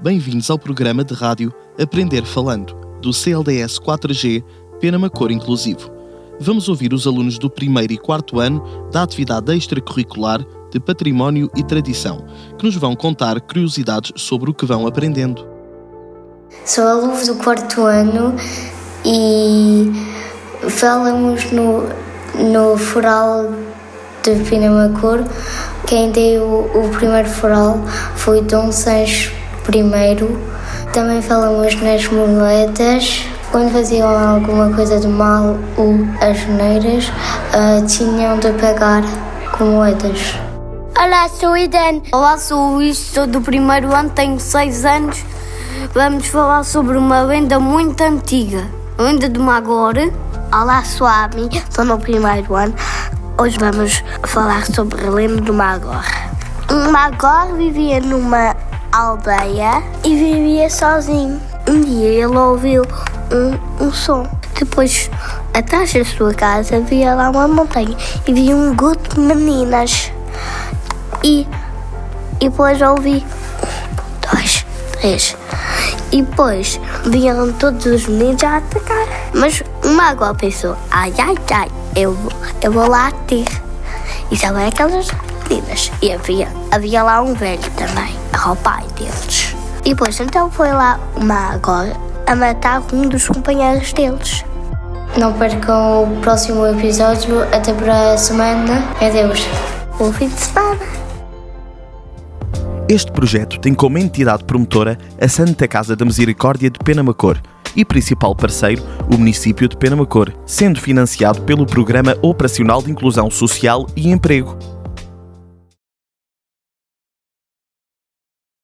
Bem-vindos ao programa de rádio Aprender Falando, do CLDS 4G Pena Cor Inclusivo. Vamos ouvir os alunos do primeiro e quarto ano da atividade extracurricular de Património e Tradição, que nos vão contar curiosidades sobre o que vão aprendendo. Sou aluno do quarto ano e falamos no, no foral de Pinamacor. Quem deu o primeiro foral foi Dom Sancho I. Também falamos nas moedas. Quando faziam alguma coisa de mal ou as neiras, uh, tinham de pagar com moedas. Olá, sou Iden. Olá, sou o Luís, sou do primeiro ano, tenho 6 anos. Vamos falar sobre uma lenda muito antiga, a lenda do Magor. Olá, sou a Ami, estou no primeiro ano. Hoje vamos falar sobre a lenda do Magor. Magor vivia numa aldeia e vivia sozinho. Um dia ele ouviu um, um som. Depois, atrás da sua casa, havia lá uma montanha e via um grupo de meninas. E, e depois ouvi um, dois, três. E depois vinham todos os meninos a atacar. Mas o mago pensou: ai, ai, ai, eu, eu vou lá ter. E estavam aquelas meninas. E havia, havia lá um velho também, ao pai deles. E depois então foi lá o mago a matar um dos companheiros deles. Não percam o próximo episódio. Até para a semana. Adeus. Bom fim de semana. Este projeto tem como entidade promotora a Santa Casa da Misericórdia de Penamacor e principal parceiro o município de Penamacor, sendo financiado pelo Programa Operacional de Inclusão Social e Emprego.